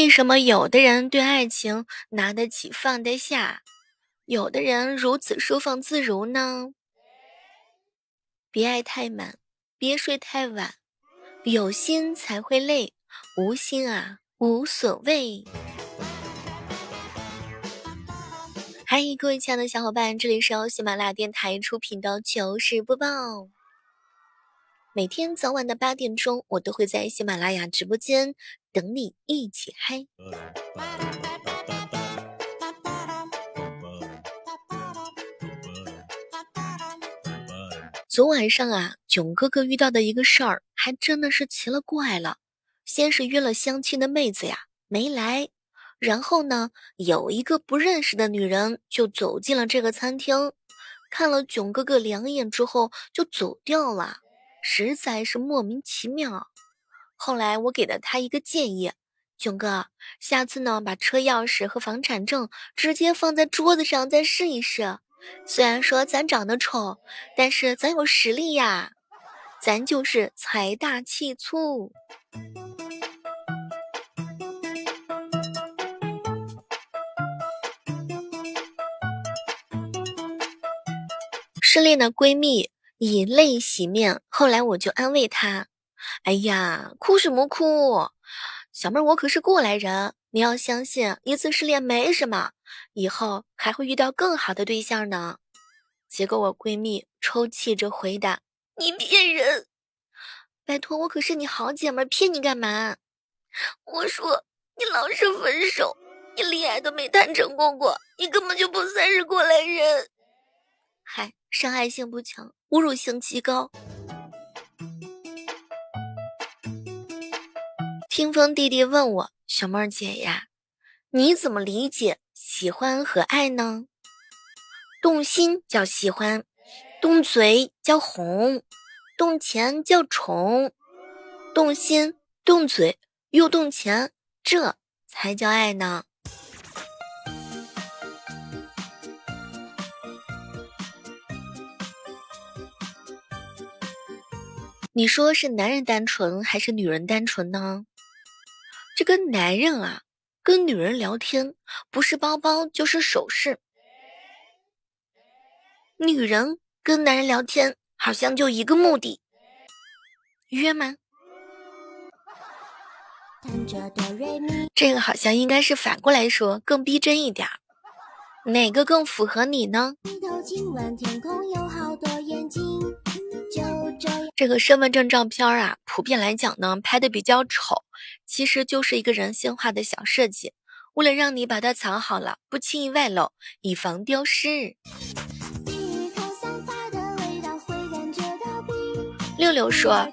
为什么有的人对爱情拿得起放得下，有的人如此收放自如呢？别爱太满，别睡太晚，有心才会累，无心啊无所谓。嗨，各位亲爱的小伙伴，这里是由喜马拉雅电台出品的糗事播报。每天早晚的八点钟，我都会在喜马拉雅直播间等你一起嗨。昨晚上啊，囧哥哥遇到的一个事儿，还真的是奇了怪了。先是约了相亲的妹子呀，没来。然后呢，有一个不认识的女人就走进了这个餐厅，看了囧哥哥两眼之后就走掉了，实在是莫名其妙。后来我给了他一个建议，囧哥，下次呢把车钥匙和房产证直接放在桌子上再试一试。虽然说咱长得丑，但是咱有实力呀，咱就是财大气粗。失恋的闺蜜以泪洗面，后来我就安慰她：“哎呀，哭什么哭？小妹儿，我可是过来人，你要相信，一次失恋没什么，以后还会遇到更好的对象呢。”结果我闺蜜抽泣着回答：“你骗人！拜托，我可是你好姐妹，骗你干嘛？”我说：“你老是分手，你恋爱都没谈成功过，你根本就不算是过来人。”嗨。伤害性不强，侮辱性极高。听风弟弟问我：“小妹儿姐呀，你怎么理解喜欢和爱呢？”动心叫喜欢，动嘴叫哄，动钱叫宠，动心、动嘴又动钱，这才叫爱呢。你说是男人单纯还是女人单纯呢？这个男人啊，跟女人聊天不是包包就是首饰；女人跟男人聊天好像就一个目的，约吗？这个好像应该是反过来说，更逼真一点儿。哪个更符合你呢？这个身份证照片啊，普遍来讲呢，拍的比较丑，其实就是一个人性化的小设计，为了让你把它藏好了，不轻易外露，以防丢失。六六说：“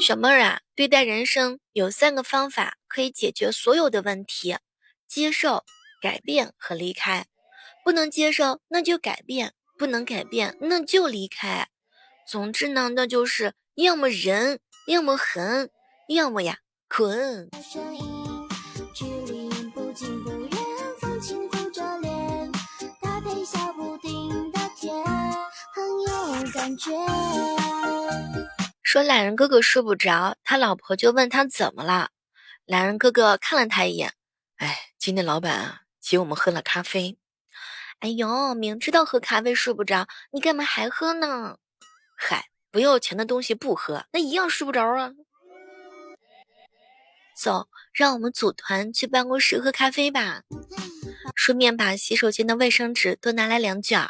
小妹儿啊，对待人生有三个方法可以解决所有的问题：接受、改变和离开。不能接受，那就改变；不能改变，那就离开。”总之呢，那就是要么忍，要么狠，要么呀困。说懒人哥哥睡不着，他老婆就问他怎么了。懒人哥哥看了他一眼，哎，今天老板啊请我们喝了咖啡。哎呦，明知道喝咖啡睡不着，你干嘛还喝呢？嗨，不要钱的东西不喝，那一样睡不着啊。走，让我们组团去办公室喝咖啡吧，顺便把洗手间的卫生纸多拿来两卷。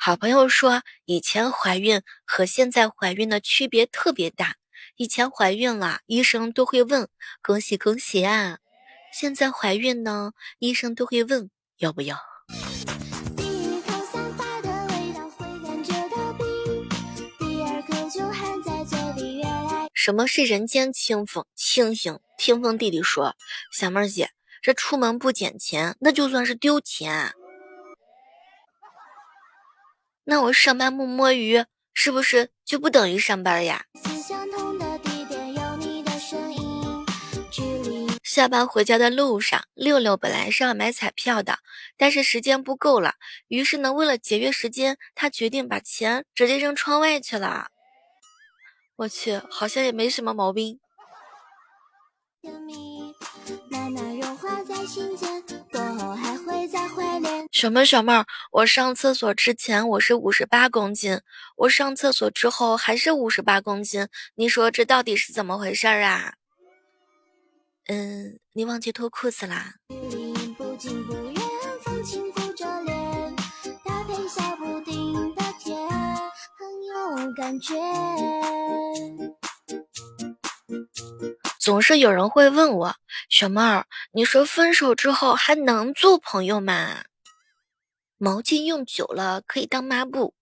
好朋友说，以前怀孕和现在怀孕的区别特别大，以前怀孕了，医生都会问恭喜恭喜啊。现在怀孕呢，医生都会问要不要。什么是人间清风？清醒，听风弟弟说，小妹儿姐，这出门不捡钱，那就算是丢钱。那我上班不摸鱼，是不是就不等于上班呀？下班回家的路上，六六本来是要买彩票的，但是时间不够了，于是呢，为了节约时间，他决定把钱直接扔窗外去了。我去，好像也没什么毛病。什么小妹儿？我上厕所之前我是五十八公斤，我上厕所之后还是五十八公斤，你说这到底是怎么回事儿啊？嗯，你忘记脱裤子啦？总是有人会问我，小妹儿，你说分手之后还能做朋友吗？毛巾用久了可以当抹布，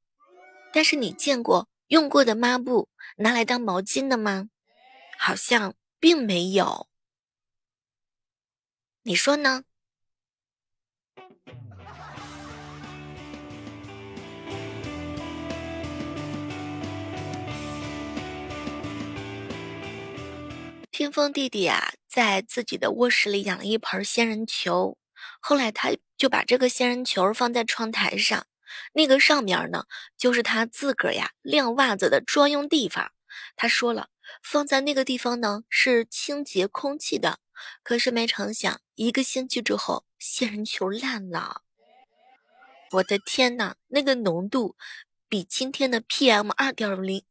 但是你见过用过的抹布拿来当毛巾的吗？好像并没有。你说呢？天风弟弟啊，在自己的卧室里养了一盆仙人球，后来他就把这个仙人球放在窗台上，那个上面呢，就是他自个儿呀晾袜子的专用地方。他说了，放在那个地方呢是清洁空气的。可是没成想，一个星期之后，仙人球烂了。我的天哪，那个浓度比今天的 PM 二点零、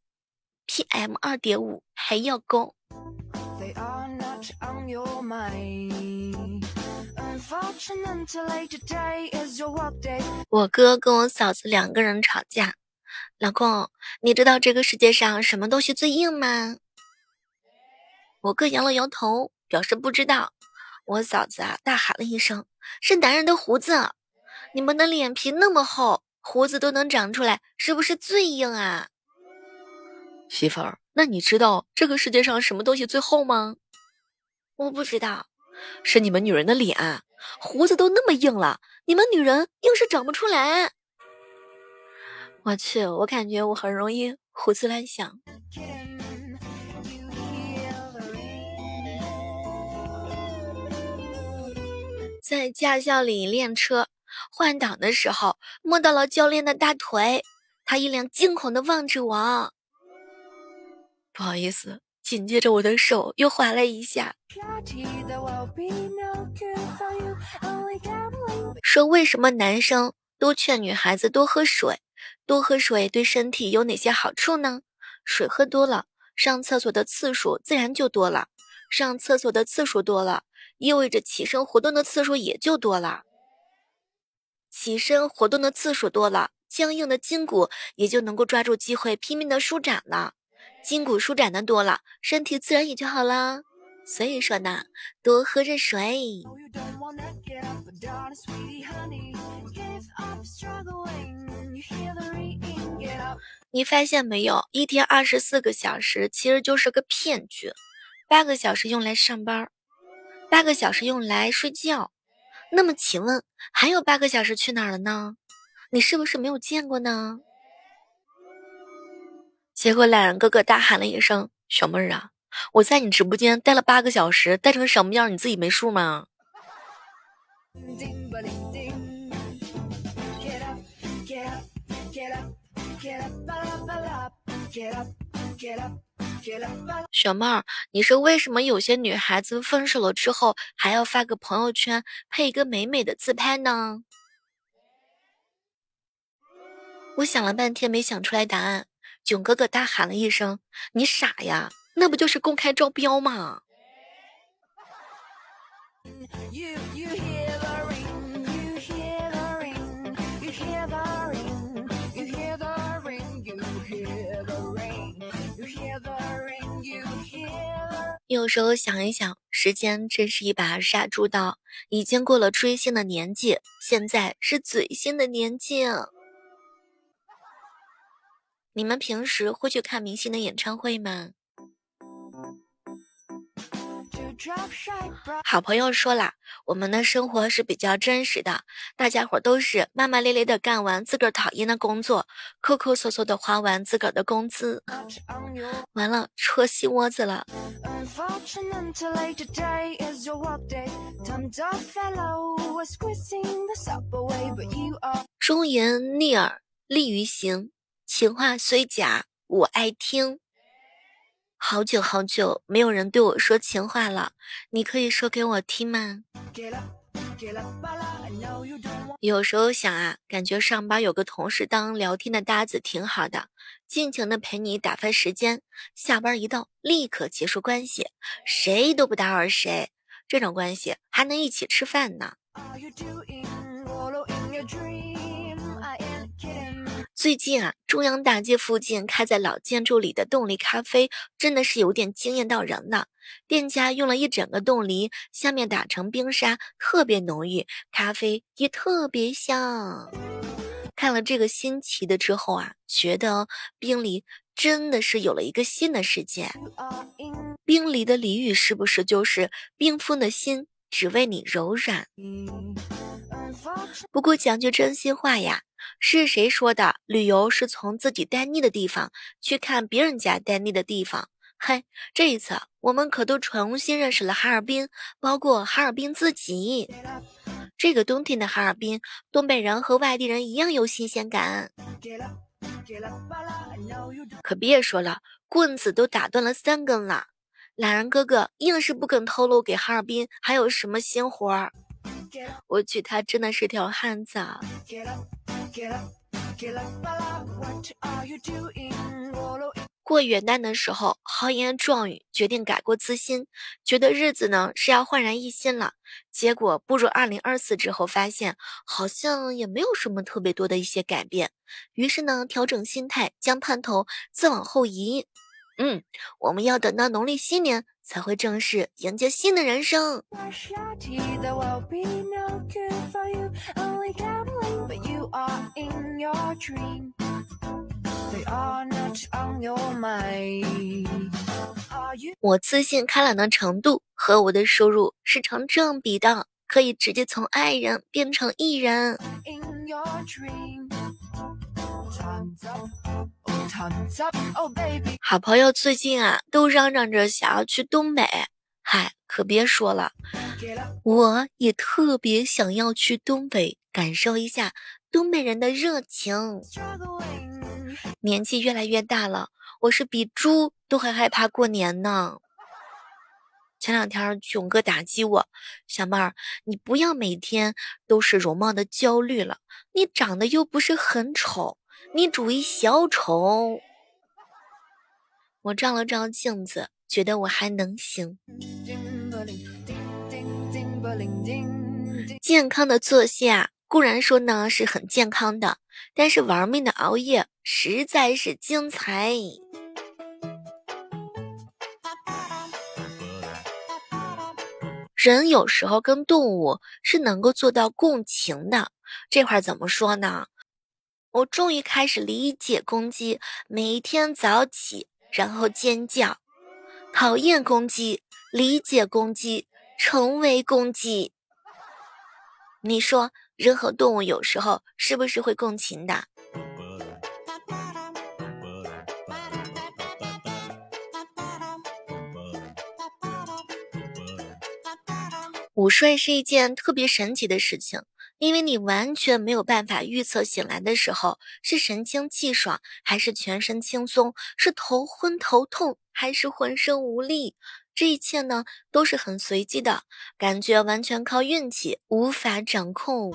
PM 二点五还要高。我哥跟我嫂子两个人吵架，老公，你知道这个世界上什么东西最硬吗？我哥摇了摇头。表示不知道，我嫂子啊大喊了一声：“是男人的胡子！你们的脸皮那么厚，胡子都能长出来，是不是最硬啊？”媳妇儿，那你知道这个世界上什么东西最厚吗？我不知道，是你们女人的脸，胡子都那么硬了，你们女人硬是长不出来。我去，我感觉我很容易胡思乱想。在驾校里练车，换挡的时候摸到了教练的大腿，他一脸惊恐的望着我。不好意思，紧接着我的手又滑了一下。说为什么男生都劝女孩子多喝水？多喝水对身体有哪些好处呢？水喝多了，上厕所的次数自然就多了，上厕所的次数多了。意味着起身活动的次数也就多了，起身活动的次数多了，僵硬的筋骨也就能够抓住机会拼命的舒展了，筋骨舒展的多了，身体自然也就好了。所以说呢，多喝热水。你发现没有，一天二十四个小时其实就是个骗局，八个小时用来上班。八个小时用来睡觉，那么请问还有八个小时去哪儿了呢？你是不是没有见过呢？结果懒人哥哥大喊了一声：“小妹儿啊，我在你直播间待了八个小时，待成什么样你自己没数吗？”小妹儿，你说为什么有些女孩子分手了之后还要发个朋友圈配一个美美的自拍呢？我想了半天没想出来答案。囧哥哥大喊了一声：“你傻呀，那不就是公开招标吗？”有时候想一想，时间真是一把杀猪刀，已经过了追星的年纪，现在是嘴星的年纪。你们平时会去看明星的演唱会吗？好朋友说了，我们的生活是比较真实的，大家伙都是骂骂咧咧的干完自个儿讨厌的工作，抠抠搜搜的花完自个儿的工资，完了戳心窝子了。忠言逆耳利于行，情话虽假我爱听。好久好久没有人对我说情话了，你可以说给我听吗？有时候想啊，感觉上班有个同事当聊天的搭子挺好的，尽情的陪你打发时间。下班一到，立刻结束关系，谁都不打扰谁，这种关系还能一起吃饭呢。最近啊，中央大街附近开在老建筑里的冻梨咖啡，真的是有点惊艳到人呢。店家用了一整个冻梨，下面打成冰沙，特别浓郁，咖啡也特别香。看了这个新奇的之后啊，觉得冰梨真的是有了一个新的世界。冰梨的俚语是不是就是冰封的心只为你柔软？不过讲句真心话呀。是谁说的？旅游是从自己待腻的地方去看别人家待腻的地方。嘿，这一次我们可都重新认识了哈尔滨，包括哈尔滨自己。这个冬天的哈尔滨，东北人和外地人一样有新鲜感。可别说了，棍子都打断了三根了，懒人哥哥硬是不肯透露给哈尔滨还有什么新活儿。我去，他真的是条汉子啊。过元旦的时候，豪言壮语决定改过自新，觉得日子呢是要焕然一新了。结果步入二零二四之后，发现好像也没有什么特别多的一些改变。于是呢，调整心态，将盼头再往后移。嗯，我们要等到农历新年才会正式迎接新的人生。我自信开朗的程度和我的收入是成正比的，可以直接从爱人变成艺人。好朋友最近啊，都嚷嚷着想要去东北，嗨，可别说了，我也特别想要去东北，感受一下东北人的热情。年纪越来越大了，我是比猪都还害怕过年呢。前两天囧哥打击我，小妹儿，你不要每天都是容貌的焦虑了，你长得又不是很丑。你煮一小丑，我照了照镜子，觉得我还能行。健康的作息啊，固然说呢是很健康的，但是玩命的熬夜实在是精彩。人有时候跟动物是能够做到共情的，这块怎么说呢？我终于开始理解公鸡每一天早起然后尖叫，讨厌公鸡，理解公鸡，成为公鸡。你说人和动物有时候是不是会共情的？午睡是一件特别神奇的事情。因为你完全没有办法预测醒来的时候是神清气爽还是全身轻松，是头昏头痛还是浑身无力，这一切呢都是很随机的，感觉完全靠运气，无法掌控。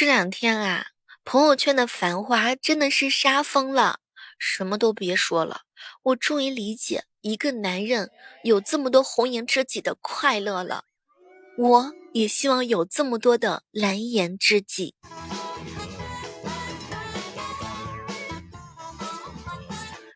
这两天啊，朋友圈的繁华真的是杀疯了，什么都别说了。我终于理解一个男人有这么多红颜知己的快乐了，我也希望有这么多的蓝颜知己。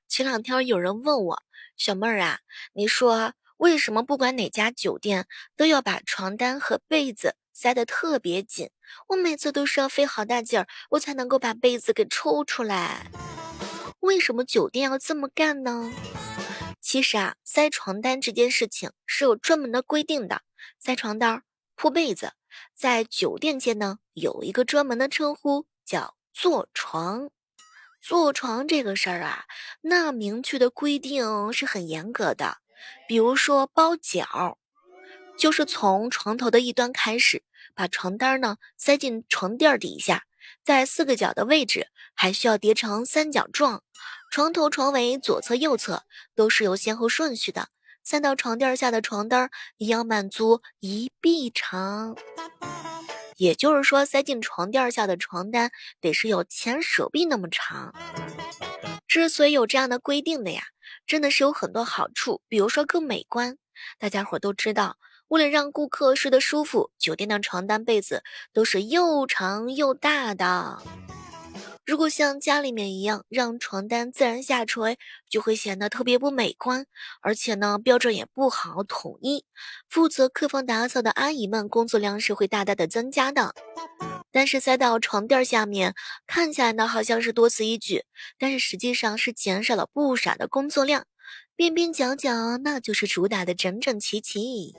前两天有人问我，小妹儿啊，你说为什么不管哪家酒店都要把床单和被子塞得特别紧？我每次都是要费好大劲儿，我才能够把被子给抽出来。为什么酒店要这么干呢？其实啊，塞床单这件事情是有专门的规定的。塞床单、铺被子，在酒店界呢有一个专门的称呼，叫坐床。坐床这个事儿啊，那明确的规定是很严格的。比如说包角，就是从床头的一端开始，把床单呢塞进床垫底下，在四个角的位置还需要叠成三角状，床头、床尾、左侧、右侧都是有先后顺序的。塞到床垫下的床单也要满足一臂长，也就是说，塞进床垫下的床单得是有前手臂那么长。之所以有这样的规定的呀。真的是有很多好处，比如说更美观。大家伙都知道，为了让顾客睡得舒服，酒店的床单被子都是又长又大的。如果像家里面一样让床单自然下垂，就会显得特别不美观，而且呢标准也不好统一。负责客房打扫的阿姨们工作量是会大大的增加的。但是塞到床垫下面，看起来呢好像是多此一举，但是实际上是减少了不少的工作量。边边角角那就是主打的整整齐齐，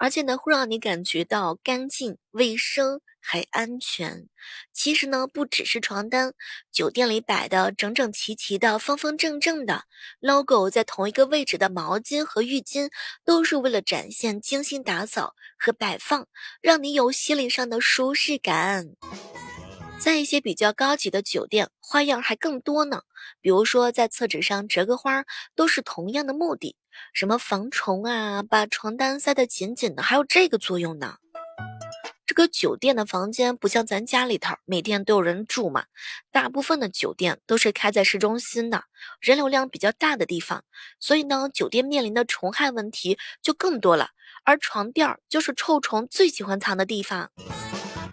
而且呢会让你感觉到干净卫生。还安全。其实呢，不只是床单，酒店里摆的整整齐齐的、方方正正的 logo 在同一个位置的毛巾和浴巾，都是为了展现精心打扫和摆放，让你有心理上的舒适感。在一些比较高级的酒店，花样还更多呢。比如说，在厕纸上折个花，都是同样的目的，什么防虫啊，把床单塞得紧紧的，还有这个作用呢。这个酒店的房间不像咱家里头每天都有人住嘛，大部分的酒店都是开在市中心的，人流量比较大的地方，所以呢，酒店面临的虫害问题就更多了。而床垫就是臭虫最喜欢藏的地方。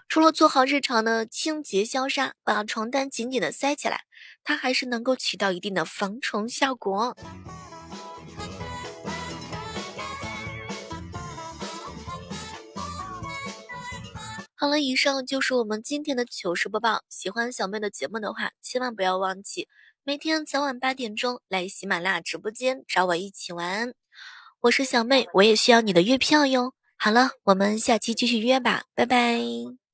除了做好日常的清洁消杀，把床单紧紧的塞起来，它还是能够起到一定的防虫效果。好了，以上就是我们今天的糗事播报。喜欢小妹的节目的话，千万不要忘记每天早晚八点钟来喜马拉雅直播间找我一起玩。我是小妹，我也需要你的月票哟。好了，我们下期继续约吧，拜拜。